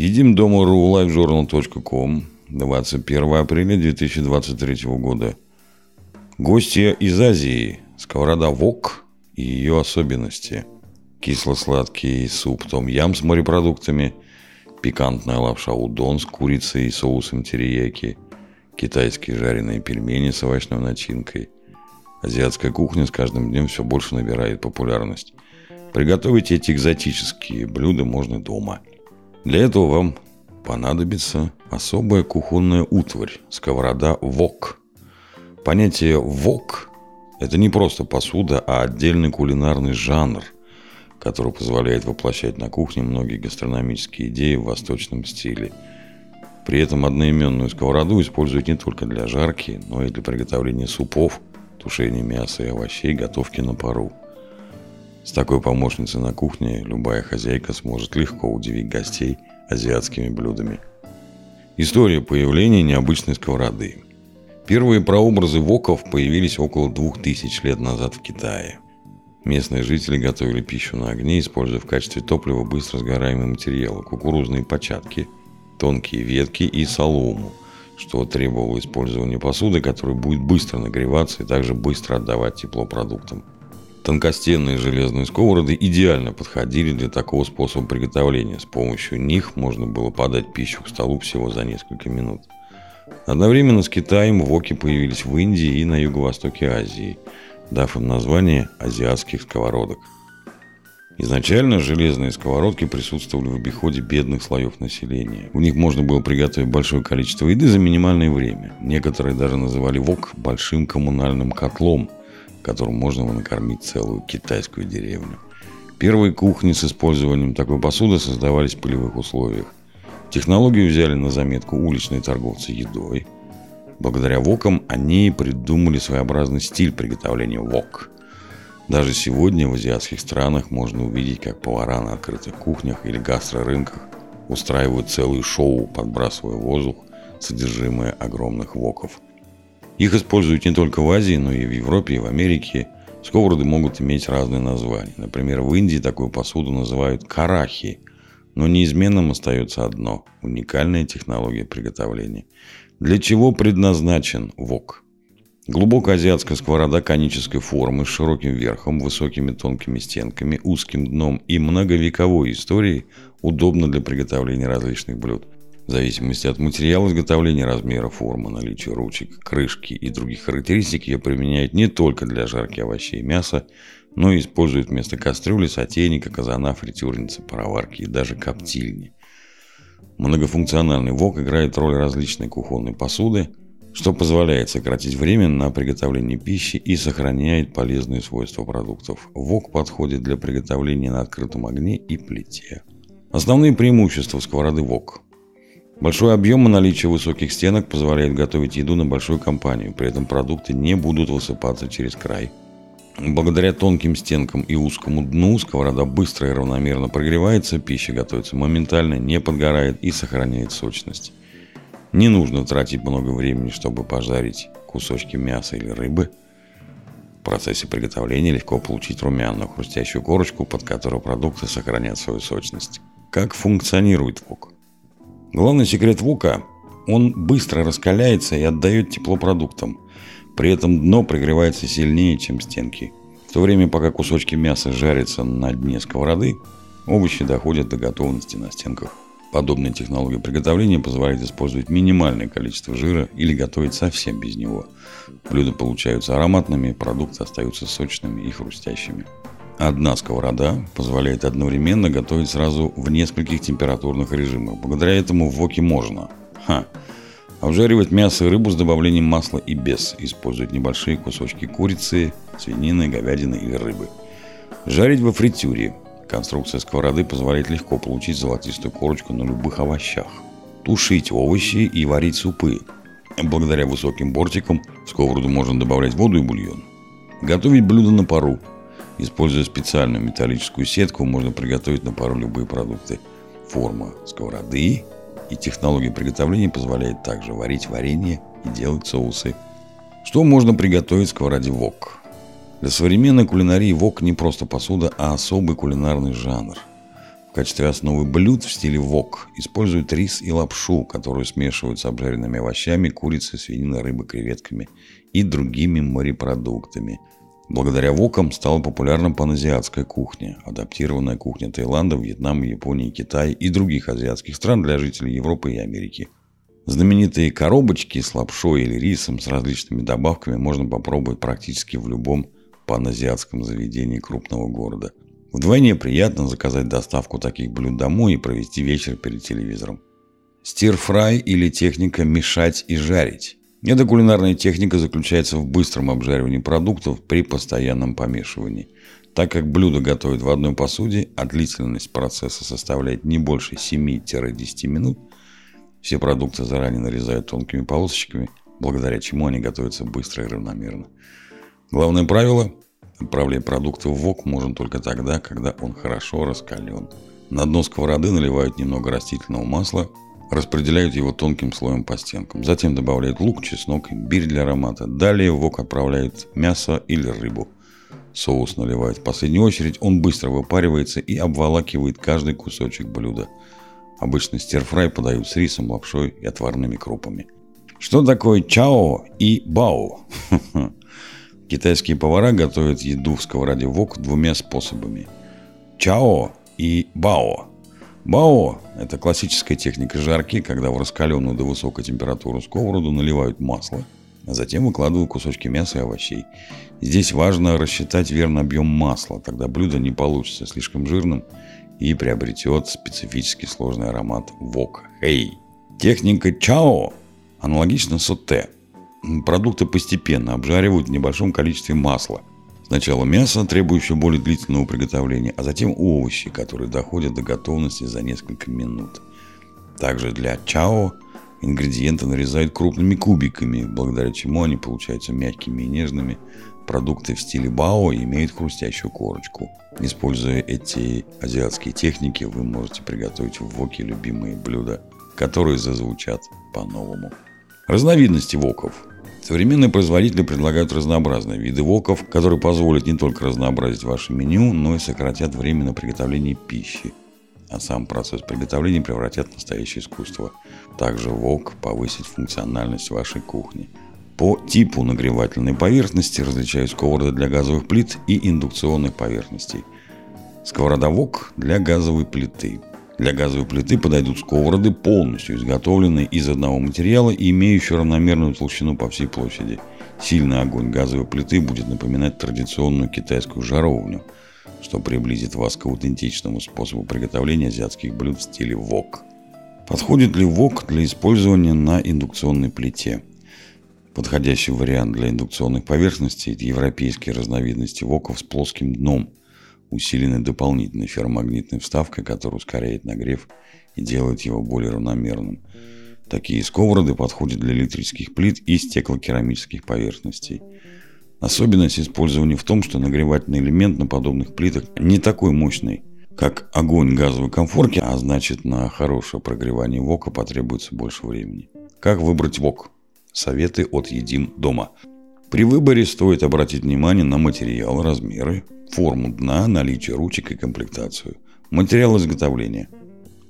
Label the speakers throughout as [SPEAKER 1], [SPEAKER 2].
[SPEAKER 1] Едим дома ру livejournal.com 21 апреля 2023 года. Гостья из Азии. Сковорода ВОК и ее особенности. Кисло-сладкий суп том-ям с морепродуктами. Пикантная лапша удон с курицей и соусом терияки. Китайские жареные пельмени с овощной начинкой. Азиатская кухня с каждым днем все больше набирает популярность. Приготовить эти экзотические блюда можно дома – для этого вам понадобится особая кухонная утварь – сковорода ВОК. Понятие ВОК – это не просто посуда, а отдельный кулинарный жанр, который позволяет воплощать на кухне многие гастрономические идеи в восточном стиле. При этом одноименную сковороду используют не только для жарки, но и для приготовления супов, тушения мяса и овощей, готовки на пару – с такой помощницей на кухне любая хозяйка сможет легко удивить гостей азиатскими блюдами. История появления необычной сковороды. Первые прообразы воков появились около двух тысяч лет назад в Китае. Местные жители готовили пищу на огне, используя в качестве топлива быстро сгораемые материалы – кукурузные початки, тонкие ветки и солому, что требовало использования посуды, которая будет быстро нагреваться и также быстро отдавать тепло продуктам – Тонкостенные железные сковороды идеально подходили для такого способа приготовления. С помощью них можно было подать пищу к столу всего за несколько минут. Одновременно с Китаем воки появились в Индии и на юго-востоке Азии, дав им название азиатских сковородок. Изначально железные сковородки присутствовали в обиходе бедных слоев населения. У них можно было приготовить большое количество еды за минимальное время. Некоторые даже называли вок большим коммунальным котлом – которым можно было накормить целую китайскую деревню. Первые кухни с использованием такой посуды создавались в полевых условиях. Технологию взяли на заметку уличные торговцы едой. Благодаря вокам они придумали своеобразный стиль приготовления вок. Даже сегодня в азиатских странах можно увидеть, как повара на открытых кухнях или гастрорынках устраивают целые шоу, подбрасывая в воздух содержимое огромных воков – их используют не только в Азии, но и в Европе, и в Америке. Сковороды могут иметь разные названия. Например, в Индии такую посуду называют карахи, но неизменным остается одно – уникальная технология приготовления. Для чего предназначен вок? Глубокая азиатская сковорода конической формы с широким верхом, высокими тонкими стенками, узким дном и многовековой историей удобна для приготовления различных блюд – в зависимости от материала изготовления, размера, формы, наличия ручек, крышки и других характеристик ее применяют не только для жарки овощей и мяса, но и используют вместо кастрюли, сотейника, казана, фритюрницы, пароварки и даже коптильни. Многофункциональный вок играет роль различной кухонной посуды, что позволяет сократить время на приготовление пищи и сохраняет полезные свойства продуктов. Вок подходит для приготовления на открытом огне и плите. Основные преимущества сковороды вок – Большой объем и наличие высоких стенок позволяет готовить еду на большую компанию, при этом продукты не будут высыпаться через край. Благодаря тонким стенкам и узкому дну сковорода быстро и равномерно прогревается, пища готовится моментально, не подгорает и сохраняет сочность. Не нужно тратить много времени, чтобы пожарить кусочки мяса или рыбы. В процессе приготовления легко получить румяную хрустящую корочку, под которой продукты сохранят свою сочность. Как функционирует вок? Главный секрет вука – он быстро раскаляется и отдает тепло продуктам. При этом дно прогревается сильнее, чем стенки. В то время, пока кусочки мяса жарятся на дне сковороды, овощи доходят до готовности на стенках. Подобная технология приготовления позволяет использовать минимальное количество жира или готовить совсем без него. Блюда получаются ароматными, продукты остаются сочными и хрустящими. Одна сковорода позволяет одновременно готовить сразу в нескольких температурных режимах. Благодаря этому в воке можно. Ха. Обжаривать мясо и рыбу с добавлением масла и без. Использовать небольшие кусочки курицы, свинины, говядины или рыбы. Жарить во фритюре. Конструкция сковороды позволяет легко получить золотистую корочку на любых овощах. Тушить овощи и варить супы. Благодаря высоким бортикам в сковороду можно добавлять воду и бульон. Готовить блюдо на пару – Используя специальную металлическую сетку, можно приготовить на пару любые продукты. Форма сковороды и технология приготовления позволяет также варить варенье и делать соусы. Что можно приготовить в сковороде вок? Для современной кулинарии вок не просто посуда, а особый кулинарный жанр. В качестве основы блюд в стиле вок используют рис и лапшу, которую смешивают с обжаренными овощами, курицей, свининой, рыбой, креветками и другими морепродуктами. Благодаря вокам стала популярна паназиатская кухня, адаптированная кухня Таиланда, Вьетнама, Японии, Китая и других азиатских стран для жителей Европы и Америки. Знаменитые коробочки с лапшой или рисом с различными добавками можно попробовать практически в любом паназиатском заведении крупного города – Вдвойне приятно заказать доставку таких блюд домой и провести вечер перед телевизором. Стир-фрай или техника мешать и жарить. Эта кулинарная техника заключается в быстром обжаривании продуктов при постоянном помешивании. Так как блюдо готовят в одной посуде, а длительность процесса составляет не больше 7-10 минут, все продукты заранее нарезают тонкими полосочками, благодаря чему они готовятся быстро и равномерно. Главное правило Отправлять продукты в вок можно только тогда, когда он хорошо раскален. На дно сковороды наливают немного растительного масла, распределяют его тонким слоем по стенкам. Затем добавляют лук, чеснок, имбирь для аромата. Далее в вок отправляют мясо или рыбу. Соус наливают в последнюю очередь, он быстро выпаривается и обволакивает каждый кусочек блюда. Обычно стерфрай подают с рисом, лапшой и отварными крупами. Что такое чао и бао? Китайские повара готовят еду в сковороде вок двумя способами. Чао и бао. Бао – это классическая техника жарки, когда в раскаленную до высокой температуры сковороду наливают масло, а затем выкладывают кусочки мяса и овощей. Здесь важно рассчитать верно объем масла, тогда блюдо не получится слишком жирным и приобретет специфический сложный аромат вок. Хей! Техника чао аналогична соте – Продукты постепенно обжаривают в небольшом количестве масла. Сначала мясо, требующее более длительного приготовления, а затем овощи, которые доходят до готовности за несколько минут. Также для чао ингредиенты нарезают крупными кубиками, благодаря чему они получаются мягкими и нежными. Продукты в стиле бао имеют хрустящую корочку. Используя эти азиатские техники, вы можете приготовить в воке любимые блюда, которые зазвучат по-новому. Разновидности воков – Современные производители предлагают разнообразные виды воков, которые позволят не только разнообразить ваше меню, но и сократят время на приготовление пищи. А сам процесс приготовления превратят в настоящее искусство. Также вок повысит функциональность вашей кухни. По типу нагревательной поверхности различают сковороды для газовых плит и индукционных поверхностей. Сковорода вок для газовой плиты. Для газовой плиты подойдут сковороды, полностью изготовленные из одного материала и имеющие равномерную толщину по всей площади. Сильный огонь газовой плиты будет напоминать традиционную китайскую жаровню, что приблизит вас к аутентичному способу приготовления азиатских блюд в стиле вок. Подходит ли вок для использования на индукционной плите? Подходящий вариант для индукционных поверхностей – это европейские разновидности воков с плоским дном – усиленной дополнительной ферромагнитной вставкой, которая ускоряет нагрев и делает его более равномерным. Такие сковороды подходят для электрических плит и стеклокерамических поверхностей. Особенность использования в том, что нагревательный элемент на подобных плитах не такой мощный, как огонь газовой комфорки, а значит на хорошее прогревание вока потребуется больше времени. Как выбрать вок? Советы от Едим дома. При выборе стоит обратить внимание на материал, размеры, форму дна, наличие ручек и комплектацию. Материал изготовления.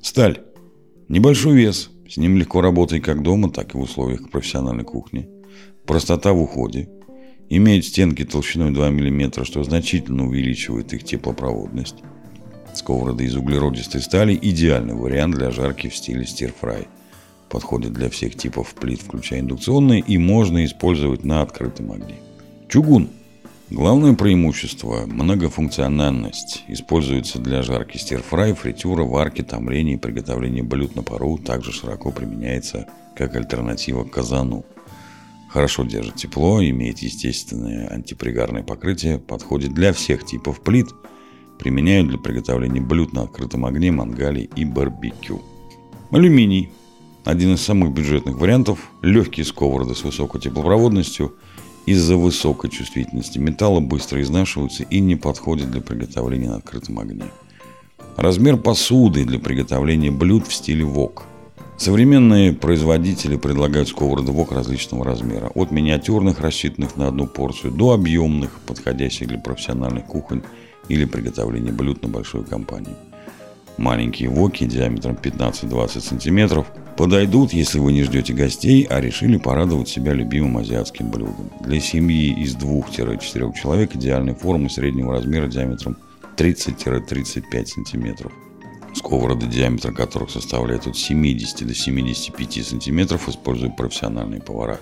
[SPEAKER 1] Сталь. Небольшой вес. С ним легко работать как дома, так и в условиях профессиональной кухни. Простота в уходе. Имеет стенки толщиной 2 мм, что значительно увеличивает их теплопроводность. Сковорода из углеродистой стали – идеальный вариант для жарки в стиле стирфрай. Подходит для всех типов плит, включая индукционные, и можно использовать на открытом огне. Чугун – Главное преимущество – многофункциональность. Используется для жарки стирфрай, фритюра, варки, томления и приготовления блюд на пару. Также широко применяется как альтернатива казану. Хорошо держит тепло, имеет естественное антипригарное покрытие, подходит для всех типов плит. Применяют для приготовления блюд на открытом огне, мангале и барбекю. Алюминий. Один из самых бюджетных вариантов. Легкие сковороды с высокой теплопроводностью – из-за высокой чувствительности металла быстро изнашиваются и не подходят для приготовления на открытом огне. Размер посуды для приготовления блюд в стиле вок. Современные производители предлагают сковороды вок различного размера, от миниатюрных, рассчитанных на одну порцию, до объемных, подходящих для профессиональных кухонь или приготовления блюд на большую компанию. Маленькие воки диаметром 15-20 сантиметров подойдут, если вы не ждете гостей, а решили порадовать себя любимым азиатским блюдом. Для семьи из 2-4 человек идеальной формы среднего размера диаметром 30-35 сантиметров. Сковороды, диаметр которых составляет от 70 до 75 сантиметров, используют профессиональные повара.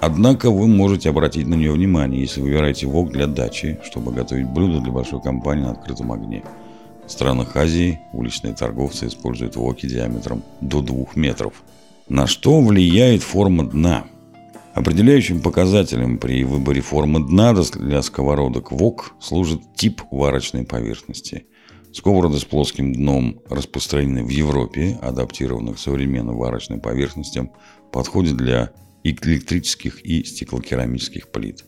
[SPEAKER 1] Однако вы можете обратить на нее внимание, если выбираете вок для дачи, чтобы готовить блюдо для большой компании на открытом огне. В странах Азии уличные торговцы используют воки диаметром до 2 метров. На что влияет форма дна? Определяющим показателем при выборе формы дна для сковородок вок служит тип варочной поверхности – Сковороды с плоским дном распространены в Европе, адаптированы к современным варочным поверхностям, подходят для электрических и стеклокерамических плит.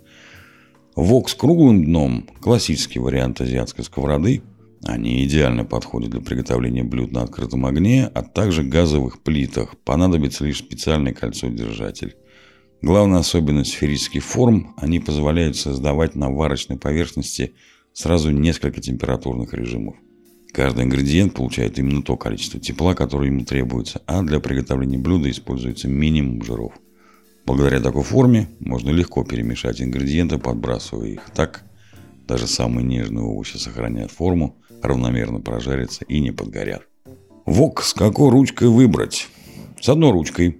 [SPEAKER 1] Вок с круглым дном – классический вариант азиатской сковороды. Они идеально подходят для приготовления блюд на открытом огне, а также газовых плитах. Понадобится лишь специальный кольцо-держатель. Главная особенность сферических форм – они позволяют создавать на варочной поверхности сразу несколько температурных режимов. Каждый ингредиент получает именно то количество тепла, которое ему требуется, а для приготовления блюда используется минимум жиров. Благодаря такой форме можно легко перемешать ингредиенты, подбрасывая их. Так даже самые нежные овощи сохраняют форму, равномерно прожарятся и не подгорят. Вок с какой ручкой выбрать? С одной ручкой.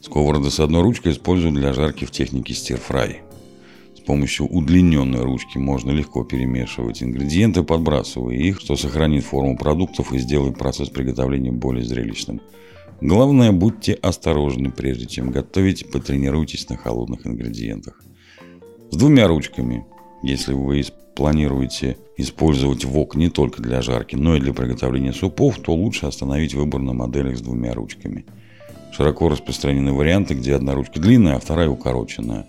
[SPEAKER 1] Сковороды с одной ручкой используют для жарки в технике стирфрай помощью удлиненной ручки можно легко перемешивать ингредиенты, подбрасывая их, что сохранит форму продуктов и сделает процесс приготовления более зрелищным. Главное, будьте осторожны, прежде чем готовить, потренируйтесь на холодных ингредиентах. С двумя ручками, если вы планируете использовать вок не только для жарки, но и для приготовления супов, то лучше остановить выбор на моделях с двумя ручками. Широко распространены варианты, где одна ручка длинная, а вторая укороченная.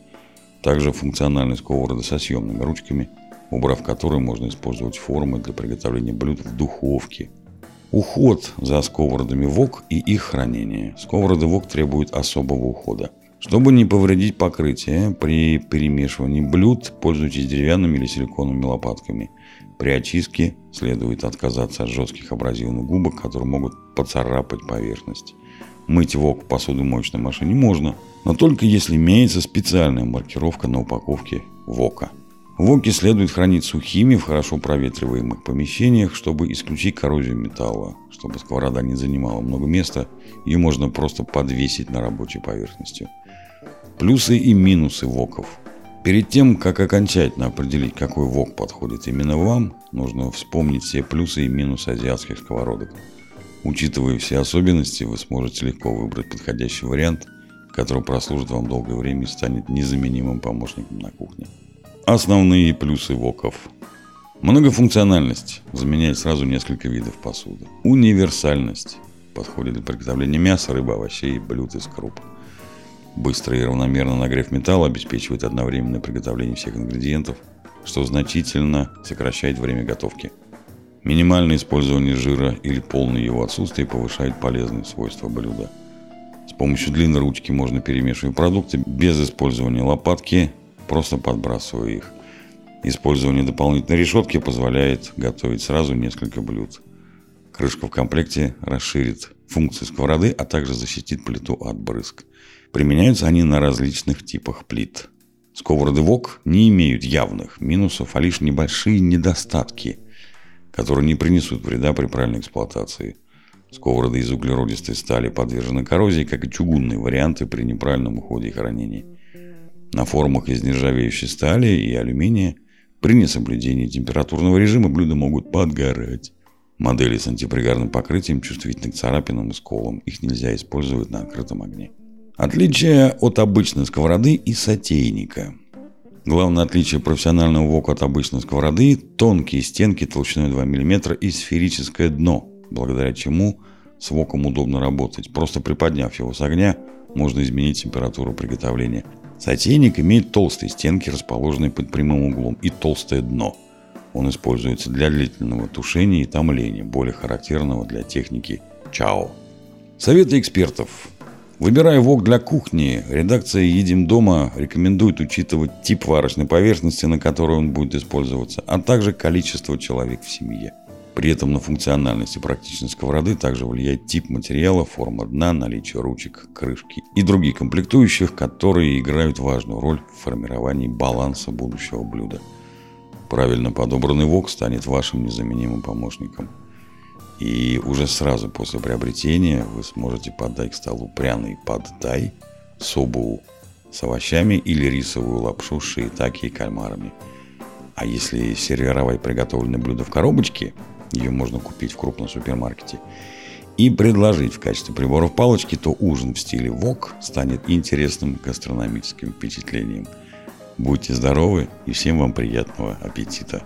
[SPEAKER 1] Также функциональные сковороды со съемными ручками, убрав которые можно использовать формы для приготовления блюд в духовке. Уход за сковородами ВОК и их хранение. Сковороды ВОК требуют особого ухода. Чтобы не повредить покрытие, при перемешивании блюд пользуйтесь деревянными или силиконовыми лопатками. При очистке следует отказаться от жестких абразивных губок, которые могут поцарапать поверхность. Мыть вок в посудомоечной машине можно, но только если имеется специальная маркировка на упаковке вока. Воки следует хранить сухими в хорошо проветриваемых помещениях, чтобы исключить коррозию металла. Чтобы сковорода не занимала много места, ее можно просто подвесить на рабочей поверхности. Плюсы и минусы воков. Перед тем, как окончательно определить, какой вок подходит именно вам, нужно вспомнить все плюсы и минусы азиатских сковородок – Учитывая все особенности, вы сможете легко выбрать подходящий вариант, который прослужит вам долгое время и станет незаменимым помощником на кухне. Основные плюсы воков. Многофункциональность заменяет сразу несколько видов посуды. Универсальность подходит для приготовления мяса, рыбы, овощей, блюд из круп. Быстрый и равномерный нагрев металла обеспечивает одновременное приготовление всех ингредиентов, что значительно сокращает время готовки – Минимальное использование жира или полное его отсутствие повышает полезные свойства блюда. С помощью длинной ручки можно перемешивать продукты без использования лопатки, просто подбрасывая их. Использование дополнительной решетки позволяет готовить сразу несколько блюд. Крышка в комплекте расширит функции сковороды, а также защитит плиту от брызг. Применяются они на различных типах плит. Сковороды ВОК не имеют явных минусов, а лишь небольшие недостатки – которые не принесут вреда при правильной эксплуатации. Сковороды из углеродистой стали подвержены коррозии, как и чугунные варианты при неправильном уходе и хранении. На формах из нержавеющей стали и алюминия при несоблюдении температурного режима блюда могут подгорать. Модели с антипригарным покрытием чувствительны к царапинам и сколам. Их нельзя использовать на открытом огне. Отличие от обычной сковороды и сотейника – Главное отличие профессионального вока от обычной сковороды – тонкие стенки толщиной 2 мм и сферическое дно, благодаря чему с воком удобно работать. Просто приподняв его с огня, можно изменить температуру приготовления. Сотейник имеет толстые стенки, расположенные под прямым углом, и толстое дно. Он используется для длительного тушения и томления, более характерного для техники чао. Советы экспертов. Выбирая вок для кухни, редакция «Едим дома» рекомендует учитывать тип варочной поверхности, на которой он будет использоваться, а также количество человек в семье. При этом на функциональность и практичность сковороды также влияет тип материала, форма дна, наличие ручек, крышки и другие комплектующих, которые играют важную роль в формировании баланса будущего блюда. Правильно подобранный вок станет вашим незаменимым помощником. И уже сразу после приобретения вы сможете подать к столу пряный поддай, собу с овощами или рисовую лапшу с шиитаки и кальмарами. А если сервировать приготовленное блюдо в коробочке – ее можно купить в крупном супермаркете, и предложить в качестве приборов палочки, то ужин в стиле вок станет интересным гастрономическим впечатлением. Будьте здоровы и всем вам приятного аппетита!